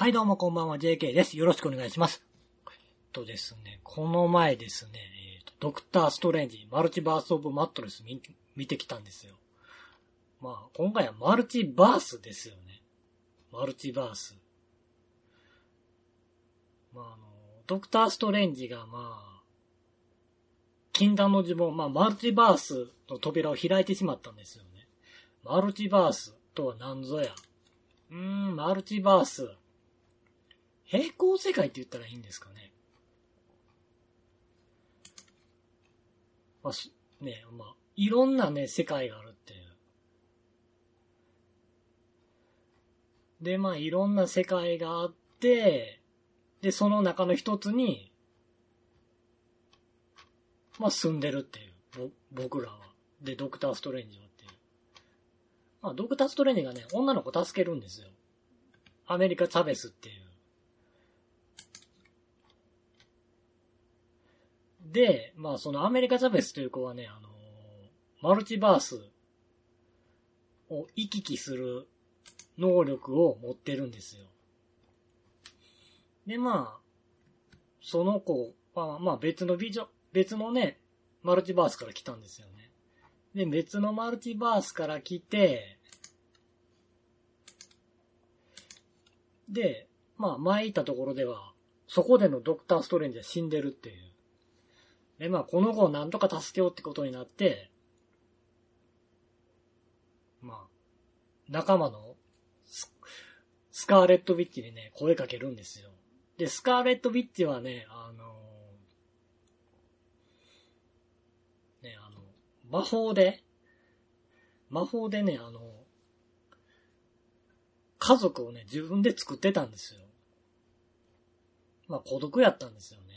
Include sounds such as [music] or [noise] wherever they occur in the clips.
はい、どうもこんばんは、JK です。よろしくお願いします。えっとですね、この前ですね、えっと、ドクターストレンジ、マルチバースオブマットレス見見てきたんですよ。まあ、今回はマルチバースですよね。マルチバース。まあ、あの、ドクターストレンジが、まあ、禁断の呪文、まあ、マルチバースの扉を開いてしまったんですよね。マルチバースとは何ぞや。うーん、マルチバース。平行世界って言ったらいいんですかね。まあ、すね、まあ、いろんなね、世界があるっていう。で、まあ、いろんな世界があって、で、その中の一つに、まあ、住んでるっていう。ぼ、僕らは。で、ドクターストレンジはっていう。まあ、ドクターストレンジがね、女の子助けるんですよ。アメリカ・チャベスっていう。で、まあそのアメリカ・チャベスという子はね、あのマルチバースを行き来する能力を持ってるんですよ。で、まあ、その子は、まあ別のビジョン、別のね、マルチバースから来たんですよね。で、別のマルチバースから来て、で、まあ前行ったところでは、そこでのドクターストレンジは死んでるっていう。で、まあ、この子をなんとか助けようってことになって、まあ、仲間のススカーレット・ビッチにね、声かけるんですよ。で、スカーレット・ビッチはね、あのね、あの、魔法で、魔法でね、あの、家族をね、自分で作ってたんですよ。まあ、孤独やったんですよね。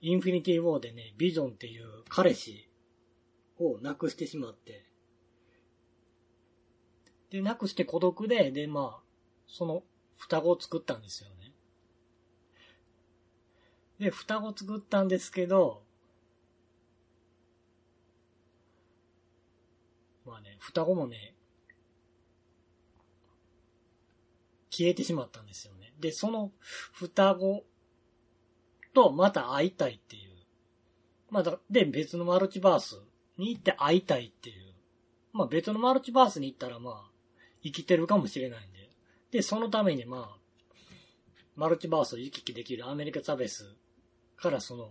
インフィニティ・ウォーでね、ビジョンっていう彼氏を亡くしてしまって、で、亡くして孤独で、で、まあ、その双子を作ったんですよね。で、双子作ったんですけど、まあね、双子もね、消えてしまったんですよね。で、その双子とまた会いたいっていう。まあだ、で、別のマルチバースに行って会いたいっていう。まあ別のマルチバースに行ったらまあ、生きてるかもしれないんで。で、そのためにまあ、マルチバースを行き来できるアメリカ・チャベスからその、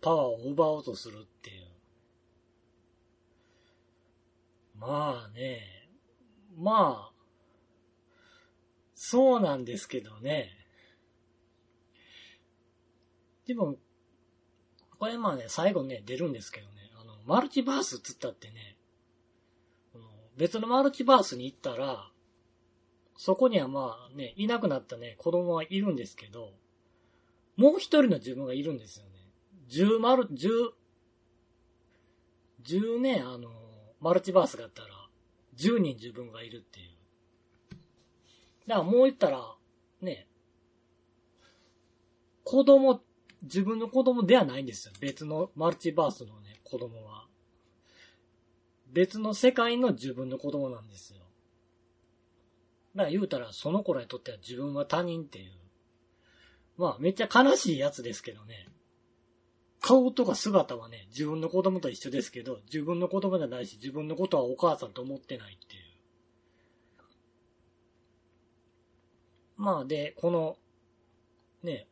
パワーを奪おうとするっていう。まあね、まあ、そうなんですけどね。でも、これまあね、最後ね、出るんですけどね、あの、マルチバースっつったってね、あの別のマルチバースに行ったら、そこにはまあね、いなくなったね、子供はいるんですけど、もう一人の自分がいるんですよね。十マル、十、十ね、あの、マルチバースがあったら、十人自分がいるっていう。だからもう言ったら、ね、子供っ、自分の子供ではないんですよ。別のマルチバースのね、子供は。別の世界の自分の子供なんですよ。だから言うたら、その子らにとっては自分は他人っていう。まあ、めっちゃ悲しいやつですけどね。顔とか姿はね、自分の子供と一緒ですけど、自分の子供じゃないし、自分のことはお母さんと思ってないっていう。まあで、この、ね、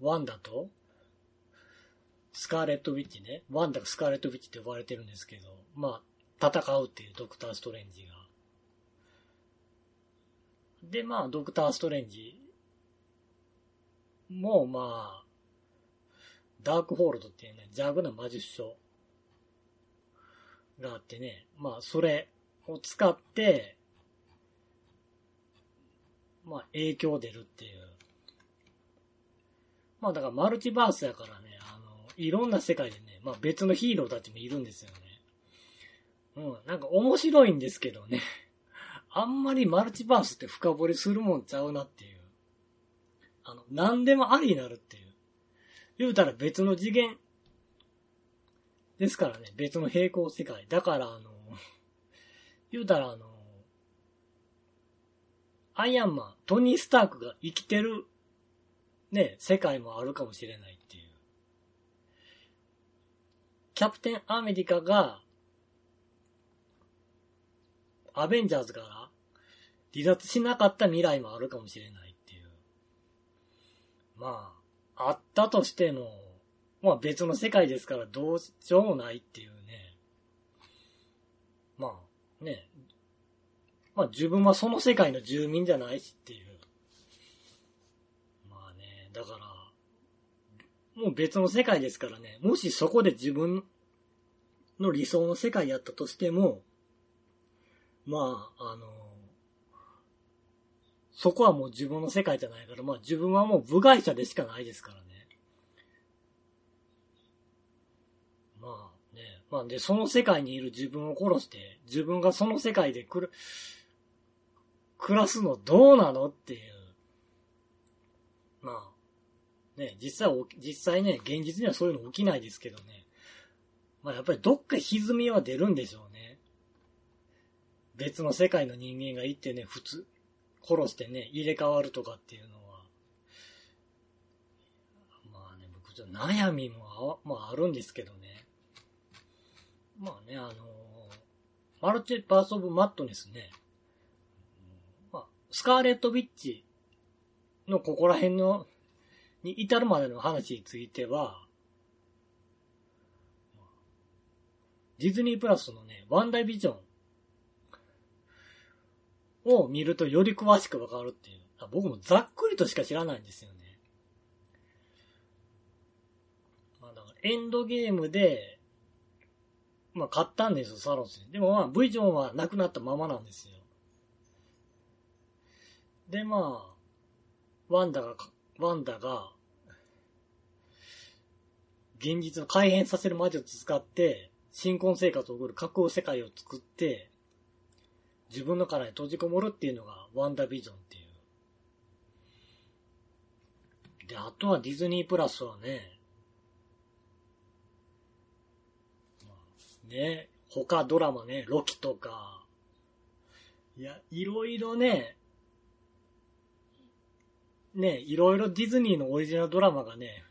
ワンダと、スカーレット・ウィッチね、ワンダがスカーレット・ウィッチって呼ばれてるんですけど、まあ、戦うっていうドクター・ストレンジが。で、まあ、ドクター・ストレンジも、まあ、ダークホールドっていうね、邪悪な魔術書があってね、まあ、それを使って、まあ、影響出るっていう。まあ、だからマルチバースやからね、あの、いろんな世界でね、まあ別のヒーローたちもいるんですよね。うん、なんか面白いんですけどね。[laughs] あんまりマルチバースって深掘りするもんちゃうなっていう。あの、何でもありになるっていう。言うたら別の次元ですからね、別の平行世界。だからあの、[laughs] 言うたらあの、アイアンマン、トニー・スタークが生きてる、ね、世界もあるかもしれないっていう。キャプテンアメリカが、アベンジャーズから離脱しなかった未来もあるかもしれないっていう。まあ、あったとしても、まあ別の世界ですからどうしようもないっていうね。まあ、ね。まあ自分はその世界の住民じゃないしっていう。だから、もう別の世界ですからね。もしそこで自分の理想の世界やったとしても、まあ、あの、そこはもう自分の世界じゃないから、まあ自分はもう部外者でしかないですからね。まあね、まあで、その世界にいる自分を殺して、自分がその世界でくる、暮らすのどうなのっていう。まあ、ね、実際、実際ね、現実にはそういうの起きないですけどね。まあやっぱりどっか歪みは出るんでしょうね。別の世界の人間がいてね、普通、殺してね、入れ替わるとかっていうのは。まあね、僕ちょっと悩みもあ、まああるんですけどね。まあね、あのー、マルチバースオブマットネスね。まあ、スカーレット・ビッチのここら辺の、に至るまでの話については、ディズニープラスのね、ワンダイビジョンを見るとより詳しくわかるっていう。僕もざっくりとしか知らないんですよね。まあだからエンドゲームで、まあ買ったんですよ、サロスに。でもまあ、ブイジョンはなくなったままなんですよ。でまあ、ワンダが、ワンダが、現実を改変させる魔術を使って、新婚生活を送る架空世界を作って、自分の殻に閉じこもるっていうのがワンダービジョンっていう。で、あとはディズニープラスはね、ね、他ドラマね、ロキとか、いや、いろいろね、ね、いろいろディズニーのオリジナルドラマがね、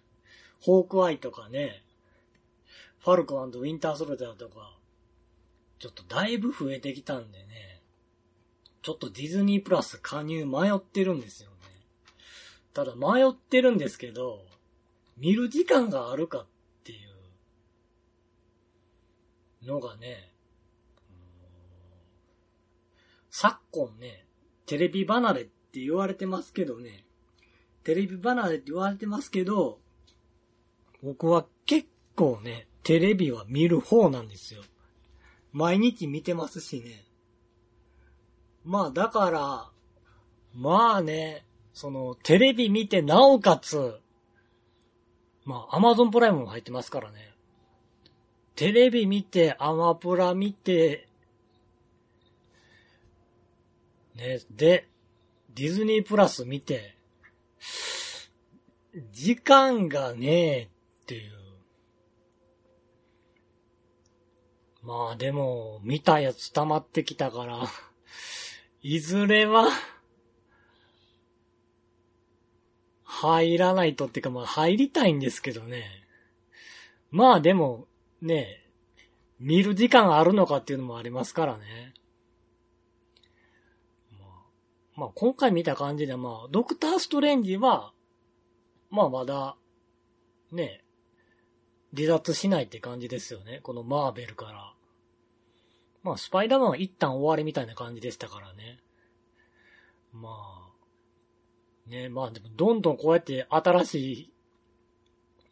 ホークアイとかね、ファルコンウィンターソルジャーとか、ちょっとだいぶ増えてきたんでね、ちょっとディズニープラス加入迷ってるんですよね。ただ迷ってるんですけど、見る時間があるかっていうのがね、昨今ね、テレビ離れって言われてますけどね、テレビ離れって言われてますけど、僕は結構ね、テレビは見る方なんですよ。毎日見てますしね。まあだから、まあね、その、テレビ見てなおかつ、まあ、アマゾンプライムも入ってますからね。テレビ見て、アマプラ見て、ね、で、ディズニープラス見て、時間がねえっていう。まあでも、見たやつ溜まってきたから、いずれは、入らないとっていうかまあ入りたいんですけどね。まあでも、ね、見る時間あるのかっていうのもありますからね。まあ、今回見た感じでまあ、ドクターストレンジは、まあまだ、ね、離脱しないって感じですよね。このマーベルから。まあ、スパイダーマンは一旦終わりみたいな感じでしたからね。まあ、ね、まあでもどんどんこうやって新しい、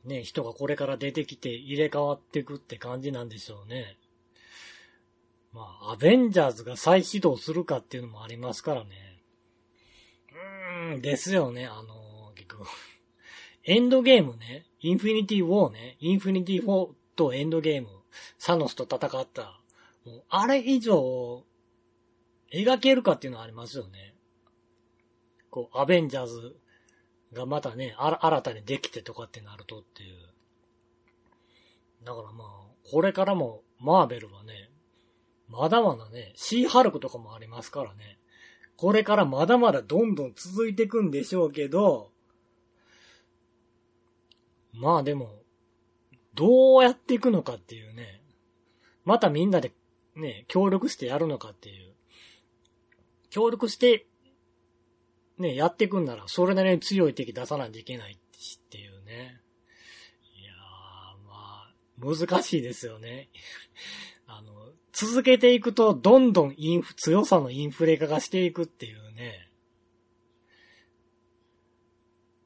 ね、人がこれから出てきて入れ替わっていくって感じなんでしょうね。まあ、アベンジャーズが再始動するかっていうのもありますからね。ですよね、あの結局。エンドゲームね、インフィニティウォーね、インフィニティウォーとエンドゲーム、サノスと戦ったもうあれ以上、描けるかっていうのはありますよね。こう、アベンジャーズがまたね、新たにできてとかってなるとっていう。だからまあ、これからもマーベルはね、まだまだね、シーハルクとかもありますからね、これからまだまだどんどん続いていくんでしょうけど、まあでも、どうやっていくのかっていうね、またみんなでね、協力してやるのかっていう。協力して、ね、やっていくんなら、それなりに強い敵出さないといけないっていうね。いやー、まあ、難しいですよね。[laughs] あの、続けていくと、どんどんインフ、強さのインフレ化がしていくっていうね。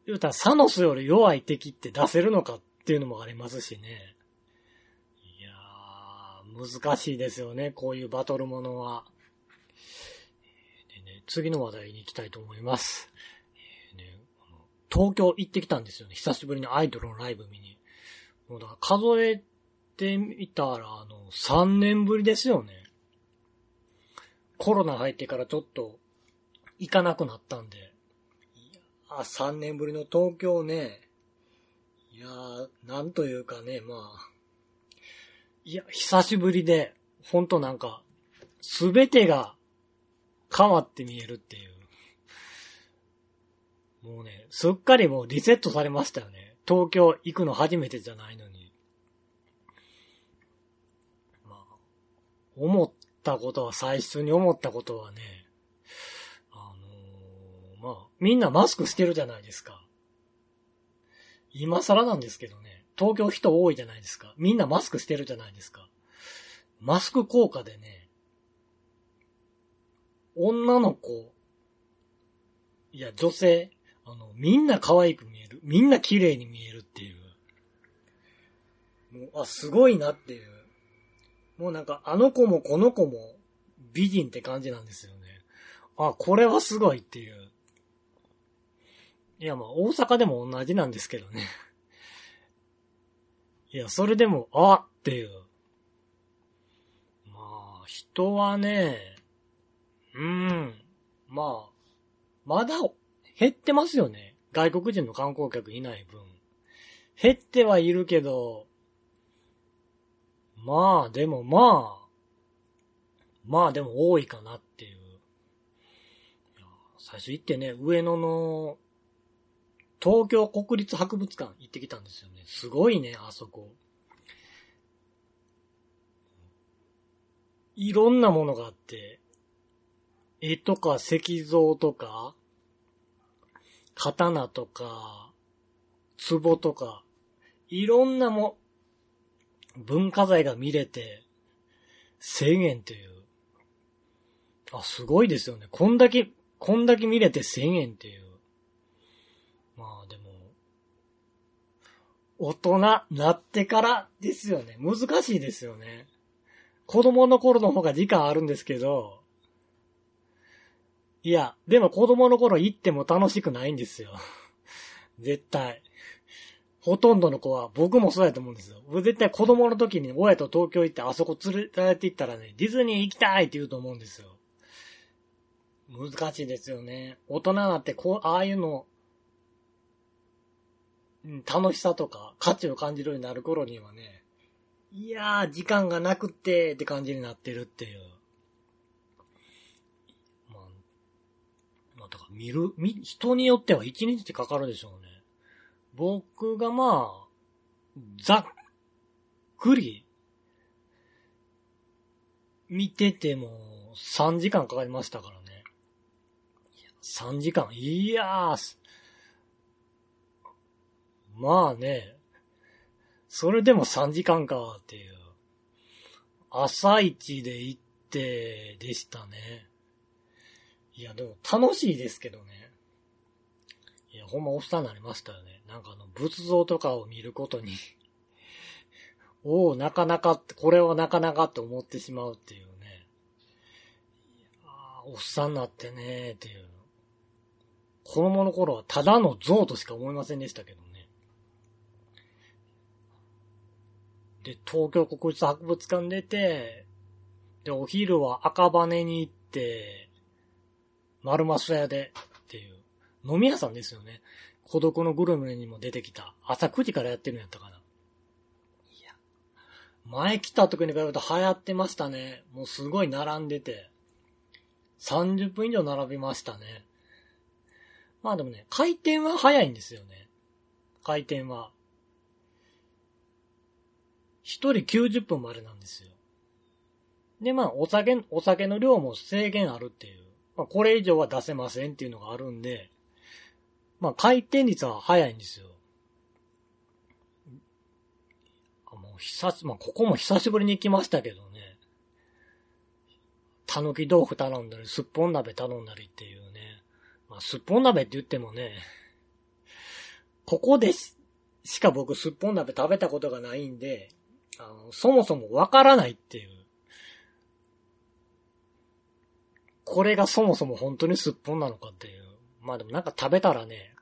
言うたら、サノスより弱い敵って出せるのかっていうのもありますしね。いやー、難しいですよね、こういうバトルものは。でね、次の話題に行きたいと思います。東京行ってきたんですよね、久しぶりにアイドルのライブ見に。もうだから数えてみたら、あの、3年ぶりですよね。コロナ入ってからちょっと行かなくなったんで。あ、3年ぶりの東京ね。いやー、なんというかね、まあ。いや、久しぶりで、ほんとなんか、すべてが変わって見えるっていう。もうね、すっかりもうリセットされましたよね。東京行くの初めてじゃないのに。まあ、思ったことは、最初に思ったことはね、あのー、まあ、みんなマスクしてるじゃないですか。今更なんですけどね、東京人多いじゃないですか。みんなマスクしてるじゃないですか。マスク効果でね、女の子、いや、女性、あの、みんな可愛く見える。みんな綺麗に見えるっていう。もう、あ、すごいなっていう。もうなんか、あの子もこの子も美人って感じなんですよね。あ、これはすごいっていう。いや、まあ、大阪でも同じなんですけどね。いや、それでも、あっていう。まあ、人はね、うーん、まあ、まだ減ってますよね。外国人の観光客いない分。減ってはいるけど、まあ、でもまあ、まあでも多いかなっていう。最初行ってね、上野の東京国立博物館行ってきたんですよね。すごいね、あそこ。いろんなものがあって、絵とか石像とか、刀とか、壺とか、いろんなも、文化財が見れて、1000円という。あ、すごいですよね。こんだけ、こんだけ見れて1000円っていう。まあでも、大人なってからですよね。難しいですよね。子供の頃の方が時間あるんですけど、いや、でも子供の頃行っても楽しくないんですよ。絶対。ほとんどの子は、僕もそうやと思うんですよ。僕絶対子供の時に親と東京行ってあそこ連れられて行ったらね、ディズニー行きたいって言うと思うんですよ。難しいですよね。大人になってこう、ああいうの楽しさとか価値を感じるようになる頃にはね、いやー、時間がなくってって感じになってるっていう。まあ、まあ、だから見る、見、人によっては一日ってかかるでしょうね。僕がまあ、ざっくり、見てても3時間かかりましたからね。3時間。いやー、まあね、それでも3時間かっていう。朝一で行ってでしたね。いや、でも楽しいですけどね。いや、ほんまおっさんになりましたよね。なんかあの、仏像とかを見ることに [laughs] おお、なかなかって、これはなかなかって思ってしまうっていうね。ああおっさんになってねーっていう。子供の頃はただの像としか思いませんでしたけどねで、東京国立博物館出て、で、お昼は赤羽に行って、丸松屋でっていう、飲み屋さんですよね。孤独のグルメにも出てきた。朝9時からやってるんやったかな。いや。前来た時に比べると流行ってましたね。もうすごい並んでて。30分以上並びましたね。まあでもね、回転は早いんですよね。回転は。一人90分までなんですよ。で、まあ、お酒、お酒の量も制限あるっていう。まあ、これ以上は出せませんっていうのがあるんで、まあ、回転率は早いんですよ。もう久し、まあ、ここも久しぶりに行きましたけどね。たぬき豆腐頼んだり、すっぽん鍋頼んだりっていうね。まあ、すっぽん鍋って言ってもね、ここでししか僕すっぽん鍋食べたことがないんで、あの、そもそもわからないっていう。これがそもそも本当にすっぽんなのかっていう。まあでもなんか食べたらね、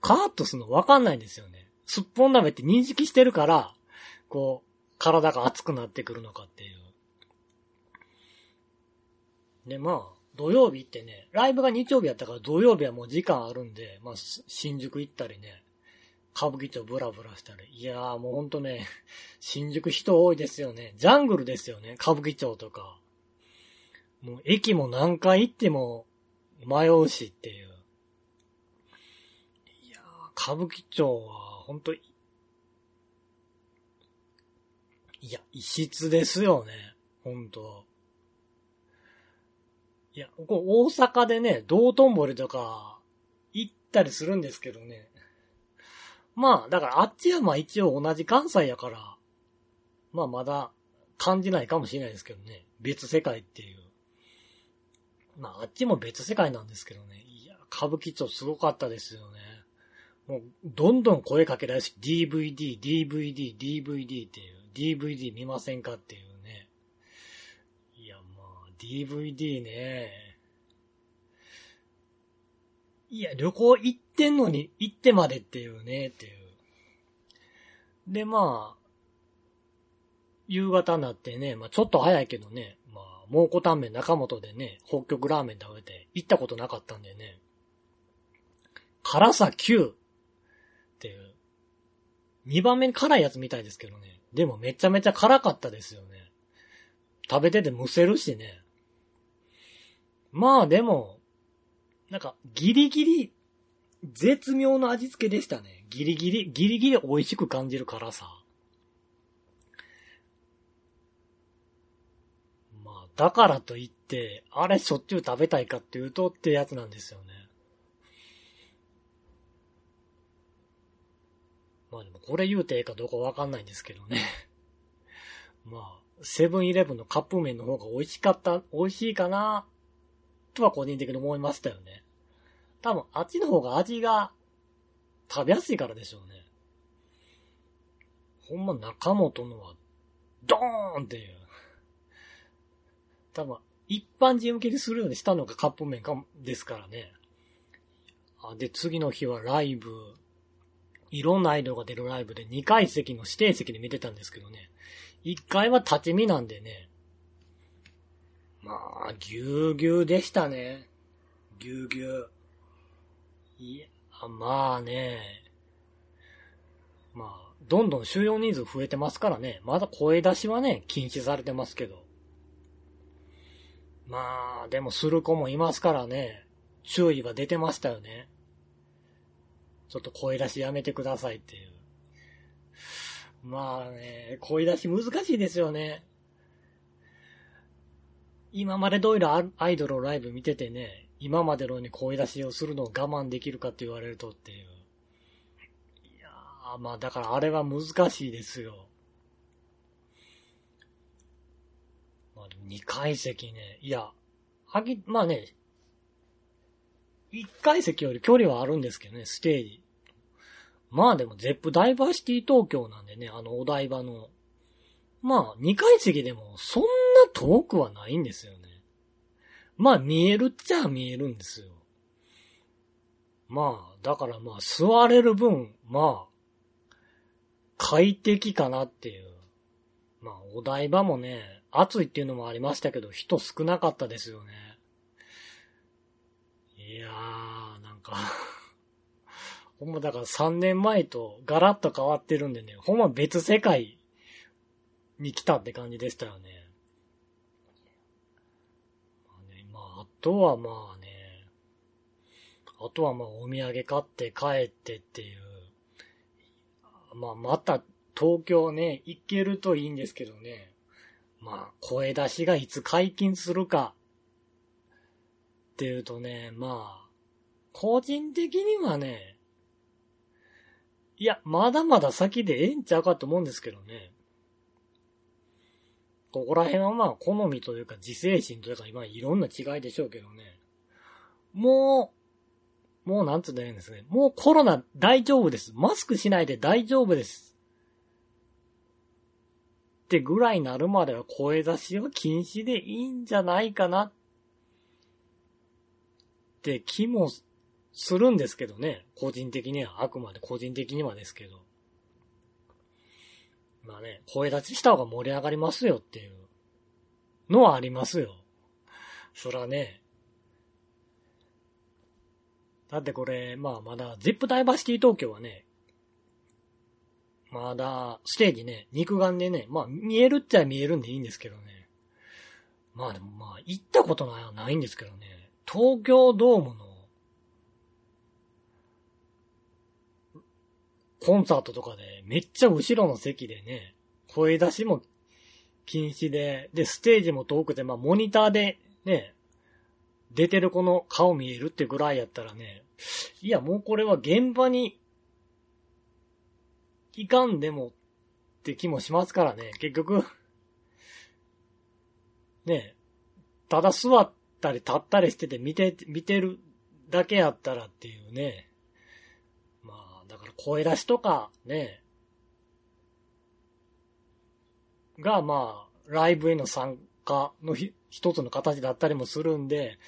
カーッとするのわかんないんですよね。すっぽん鍋って認識してるから、こう、体が熱くなってくるのかっていう。で、まあ、土曜日ってね、ライブが日曜日やったから土曜日はもう時間あるんで、まあ、新宿行ったりね、歌舞伎町ブラブラしたり。いやーもうほんとね、新宿人多いですよね。ジャングルですよね、歌舞伎町とか。もう駅も何回行っても迷うしっていう。いやー、歌舞伎町はほんと、いや、異質ですよね。ほんと。いや、ここ大阪でね、道頓堀とか行ったりするんですけどね。まあ、だからあっちはまあ一応同じ関西やから、まあまだ感じないかもしれないですけどね。別世界っていう。まあ、あっちも別世界なんですけどね。いや、歌舞伎町すごかったですよね。もう、どんどん声かけられるし、DVD、DVD、DVD っていう、DVD 見ませんかっていうね。いや、まあ、DVD ね。いや、旅行行ってんのに、行ってまでっていうね、っていう。で、まあ、夕方になってね、まあちょっと早いけどね、まあ蒙古タンメン中本でね、北極ラーメン食べて行ったことなかったんでね、辛さ9っていう、2番目に辛いやつみたいですけどね。でもめちゃめちゃ辛かったですよね。食べててむせるしね。まあでも、なんかギリギリ絶妙な味付けでしたね。ギリギリ、ギリギリ美味しく感じる辛さ。だからといって、あれしょっちゅう食べたいかっていうとってやつなんですよね。まあでもこれ言うてええかどうかわかんないんですけどね。[laughs] まあ、セブンイレブンのカップ麺の方が美味しかった、美味しいかな、とは個人的に思いましたよね。多分あっちの方が味が食べやすいからでしょうね。ほんま中本のは、ドーンっていう。多分、一般人受けにするようにしたのがカップ麺かも、ですからね。で、次の日はライブ、いろんなアイドルが出るライブで2階席の指定席で見てたんですけどね。1階は立ち見なんでね。まあ、ぎゅうぎゅうでしたね。ぎゅうぎゅう。いや、まあね。まあ、どんどん収容人数増えてますからね。まだ声出しはね、禁止されてますけど。まあ、でもする子もいますからね。注意が出てましたよね。ちょっと声出しやめてくださいっていう。まあね、声出し難しいですよね。今まで通りアイドルのライブ見ててね、今までのように声出しをするのを我慢できるかって言われるとっていう。いやー、まあだからあれは難しいですよ。2階席ね。いや、はぎ、まあね、1階席より距離はあるんですけどね、ステージ。まあでも、ゼップダイバーシティ東京なんでね、あのお台場の。まあ、2階席でもそんな遠くはないんですよね。まあ、見えるっちゃ見えるんですよ。まあ、だからまあ、座れる分、まあ、快適かなっていう。まあ、お台場もね、暑いっていうのもありましたけど、人少なかったですよね。いやー、なんか [laughs] ほんまだから3年前とガラッと変わってるんでね、ほんま別世界に来たって感じでしたよね。まあね、まあ、あとはまあね、あとはまあお土産買って帰ってっていう、まあまた東京ね、行けるといいんですけどね、まあ声出しがいつ解禁するかっていうとね、まあ、個人的にはね、いや、まだまだ先でええんちゃうかと思うんですけどね。ここら辺はまあ、好みというか、自制心というか、今いろんな違いでしょうけどね。もう、もうなんつうんだんですね。もうコロナ大丈夫です。マスクしないで大丈夫です。ってぐらいになるまでは声出しは禁止でいいんじゃないかなって気もするんですけどね。個人的には、あくまで個人的にはですけど。まあね、声立ちした方が盛り上がりますよっていうのはありますよ。そらね。だってこれ、まあまだ、ゼップダイバーシティ東京はね、まだ、ステージね、肉眼でね、まあ見えるっちゃ見えるんでいいんですけどね。まあでもまあ、行ったことないはないんですけどね。東京ドームのコンサートとかで、めっちゃ後ろの席でね、声出しも禁止で、で、ステージも遠くて、まあ、モニターでね、出てる子の顔見えるってぐらいやったらね、いや、もうこれは現場に行かんでもって気もしますからね、結局、[laughs] ねえ、ただ座ったり立ったりしてて見て、見てるだけやったらっていうね、まあ、だから声出しとか、ね、が、まあ、ライブへの参加のひ一つの形だったりもするんで、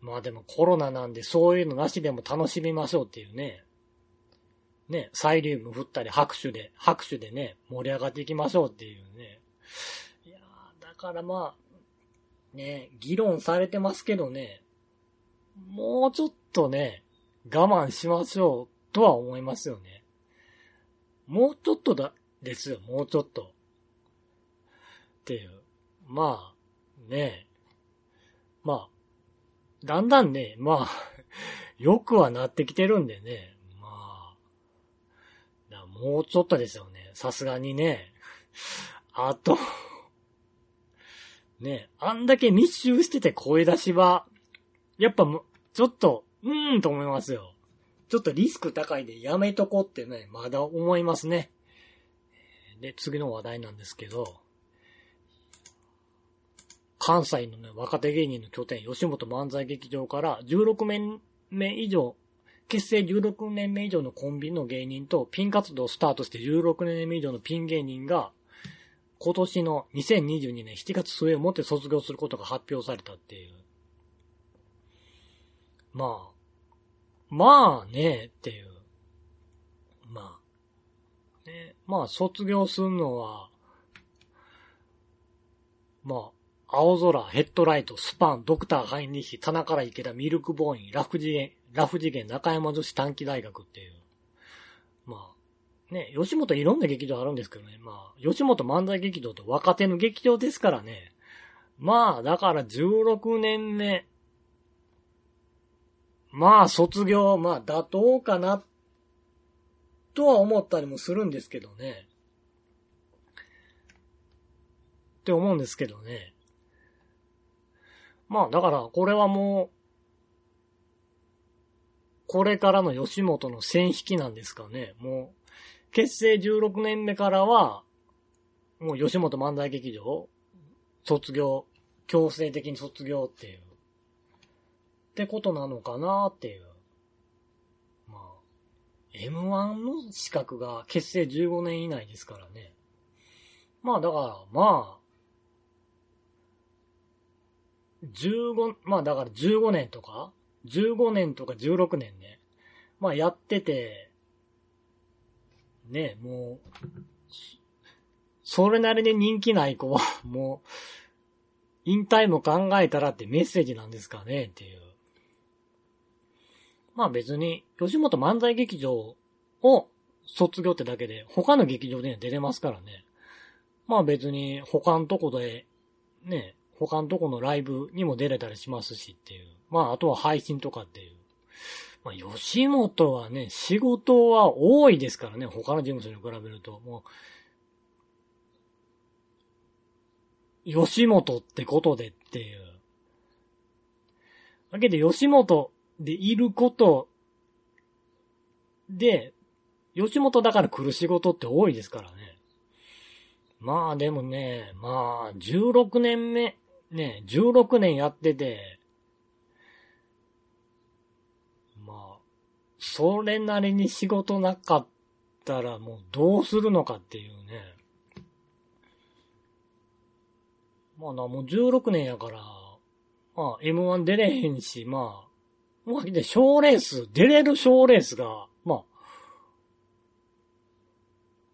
まあでもコロナなんでそういうのなしでも楽しみましょうっていうね。ね、サイリウム振ったり拍手で、拍手でね、盛り上がっていきましょうっていうね。いやだからまあ、ね、議論されてますけどね、もうちょっとね、我慢しましょうとは思いますよね。もうちょっとだ、ですよ、もうちょっと。っていう。まあ、ねまあ、だんだんね、まあ、[laughs] よくはなってきてるんでね。もうちょっとですよね。さすがにね。あと、ね、あんだけ密集してて声出しは、やっぱもちょっと、うーんと思いますよ。ちょっとリスク高いでやめとこうってね、まだ思いますね。で、次の話題なんですけど、関西のね、若手芸人の拠点、吉本漫才劇場から16年目以上、結成16年目以上のコンビの芸人とピン活動をスタートして16年目以上のピン芸人が、今年の2022年7月末をもって卒業することが発表されたっていう。まあ、まあね、っていう。まあ。ね。まあ、卒業すんのは、まあ、青空、ヘッドライト、スパン、ドクター、ハイニッヒ、棚から池田、ミルクボーイン、ラフ次元、ラフ次元、中山女子短期大学っていう。まあ、ね、吉本いろんな劇場あるんですけどね。まあ、吉本漫才劇場って若手の劇場ですからね。まあ、だから16年目、まあ、卒業、まあ、妥当かな、とは思ったりもするんですけどね。って思うんですけどね。まあ、だから、これはもう、これからの吉本の線引きなんですかね。もう、結成16年目からは、もう吉本漫才劇場、卒業、強制的に卒業っていう。ってことなのかなっていう。まあ、M1 の資格が結成15年以内ですからね。まあだから、まあ、15、まあだから15年とか、15年とか16年ね。まあやってて、ね、もう、それなりに人気ない子は、[laughs] もう、引退も考えたらってメッセージなんですかねっていう。まあ別に、吉本漫才劇場を卒業ってだけで、他の劇場で出れますからね。まあ別に、他のとこで、ね、他のとこのライブにも出れたりしますしっていう。まあ、あとは配信とかっていう。まあ、吉本はね、仕事は多いですからね、他の事務所に比べると。もう、吉本ってことでっていう。だけど、吉本でいることで、吉本だから来る仕事って多いですからね。まあでもね、まあ、16年目、ね、16年やってて、まあ、それなりに仕事なかったらもうどうするのかっていうね。まあな、もう16年やから、まあ M1 出れへんし、まあ、まあで、賞レース、出れる賞レースが、まあ、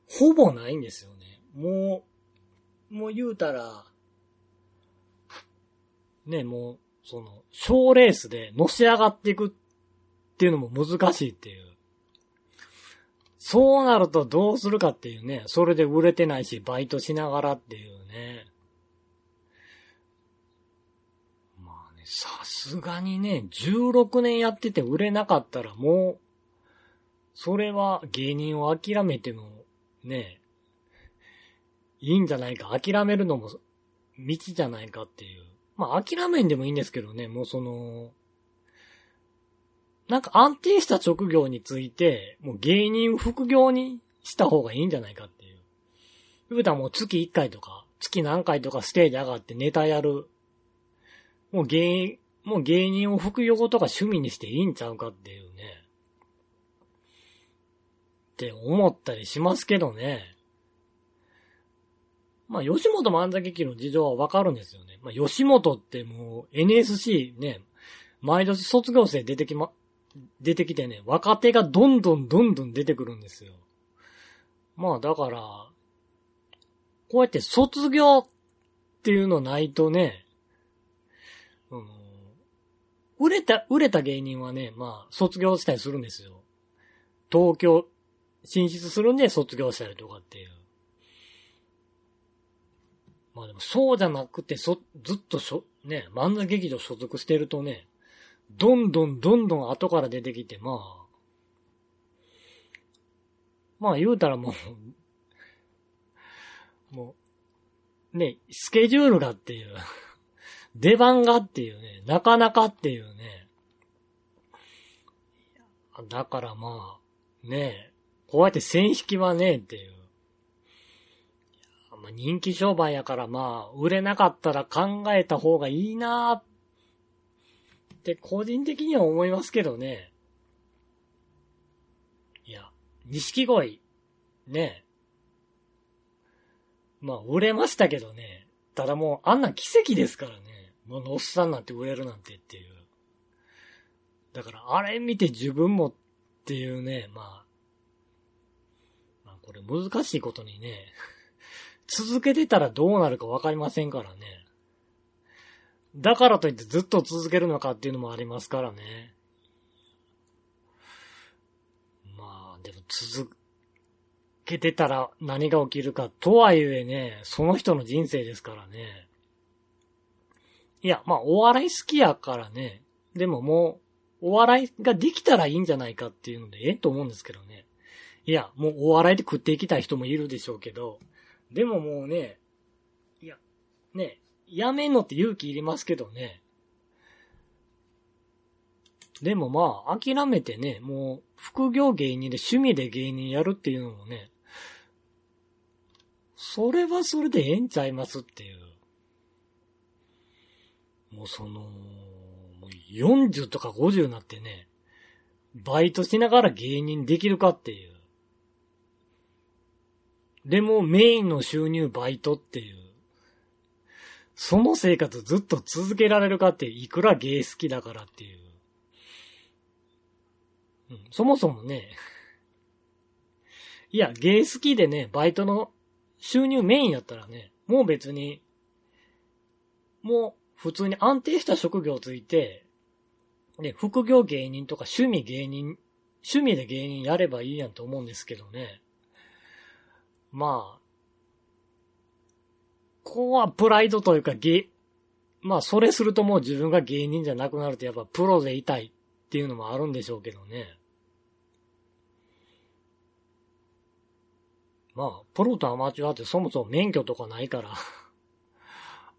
ほぼないんですよね。もう、もう言うたら、ね、もう、その、賞レースでのし上がっていくっていうのも難しいっていう。そうなるとどうするかっていうね、それで売れてないし、バイトしながらっていうね。まあね、さすがにね、16年やってて売れなかったらもう、それは芸人を諦めても、ね、いいんじゃないか。諦めるのも道じゃないかっていう。まあ諦めんでもいいんですけどね、もうその、なんか安定した職業について、もう芸人副業にした方がいいんじゃないかっていう。言うたらもう月1回とか、月何回とかステージ上がってネタやる。もう芸、もう芸人を副業とか趣味にしていいんちゃうかっていうね。って思ったりしますけどね。まあ、吉本漫才劇の事情はわかるんですよね。まあ、吉本ってもう NSC ね、毎年卒業生出てきま、出てきてね、若手がどんどんどんどん出てくるんですよ。まあだから、こうやって卒業っていうのないとね、うん、売れた、売れた芸人はね、まあ卒業したりするんですよ。東京進出するんで卒業したりとかっていう。まあでもそうじゃなくて、そ、ずっとしょ、ね、漫才劇場所属してるとね、どんどんどんどん後から出てきて、まあ、まあ言うたらもう、もう、ね、スケジュールがっていう、出番がっていうね、なかなかっていうね。だからまあ、ね、こうやって線引きはねえっていう。人気商売やからまあ、売れなかったら考えた方がいいなーっって個人的には思いますけどね。いや、錦鯉、ね。まあ、売れましたけどね。ただもう、あんな奇跡ですからね。ものおっさんなんて売れるなんてっていう。だから、あれ見て自分もっていうね、まあ、まあ、これ難しいことにね、続けてたらどうなるかわかりませんからね。だからといってずっと続けるのかっていうのもありますからね。まあ、でも続けてたら何が起きるかとはいえね、その人の人生ですからね。いや、まあ、お笑い好きやからね。でももう、お笑いができたらいいんじゃないかっていうので、ええと思うんですけどね。いや、もうお笑いで食っていきたい人もいるでしょうけど、でももうね、いや、ね、やめんのって勇気いりますけどね。でもまあ、諦めてね、もう、副業芸人で趣味で芸人やるっていうのもね、それはそれでええんちゃいますっていう。もうその、もう40とか50になってね、バイトしながら芸人できるかっていう。でもメインの収入バイトっていう。その生活ずっと続けられるかっていくら芸好きだからっていう。うん、そもそもね、いや、芸好きでね、バイトの収入メインやったらね、もう別に、もう普通に安定した職業ついて、ね、副業芸人とか趣味芸人、趣味で芸人やればいいやんと思うんですけどね。まあ、ここはプライドというか、げ、まあ、それするともう自分が芸人じゃなくなるとやっぱプロでいたいっていうのもあるんでしょうけどね。まあ、プロとアマチュアってそもそも免許とかないから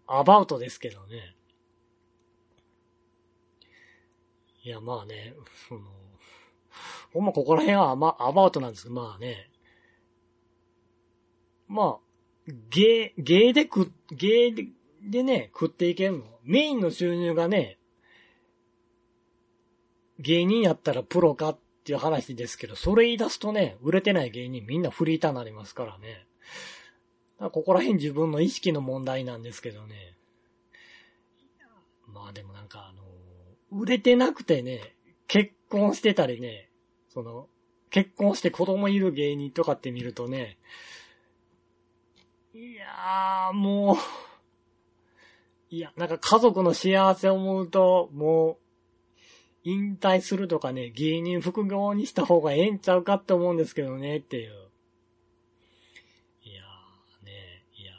アバウトですけどね。いや、まあね、その、ほんまここら辺はアマアバウトなんですけど、まあね。まあ、芸、芸で食、芸ででね、食っていけんの？メインの収入がね、芸人やったらプロかっていう話ですけど、それ言い出すとね、売れてない芸人みんなフリーターになりますからね。らここら辺自分の意識の問題なんですけどね。まあでもなんかあの、売れてなくてね、結婚してたりね、その、結婚して子供いる芸人とかって見るとね、いやー、もう、[laughs] いや、なんか家族の幸せを思うと、もう、引退するとかね、芸人副業にした方がええんちゃうかって思うんですけどね、っていう。いやーね、いや。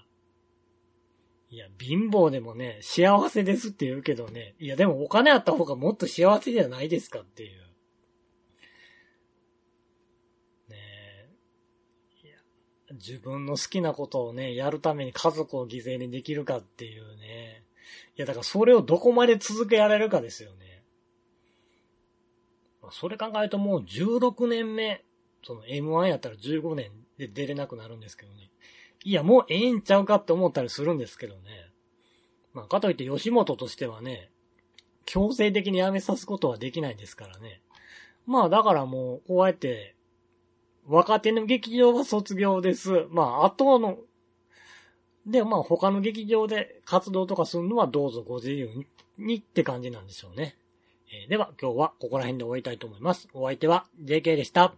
いや、貧乏でもね、幸せですって言うけどね、いやでもお金あった方がもっと幸せじゃないですかっていう。ねえ。いや、自分の好きなことをね、やるために家族を犠牲にできるかっていうね。いや、だからそれをどこまで続けられるかですよね。それ考えるともう16年目、その M1 やったら15年で出れなくなるんですけどね。いや、もうええんちゃうかって思ったりするんですけどね。まあ、かといって吉本としてはね、強制的に辞めさすことはできないですからね。まあ、だからもう、こうやって、若手の劇場は卒業です。まあ、あとので、まあ他の劇場で活動とかするのはどうぞご自由にって感じなんでしょうね。えー、では今日はここら辺で終わりたいと思います。お相手は JK でした。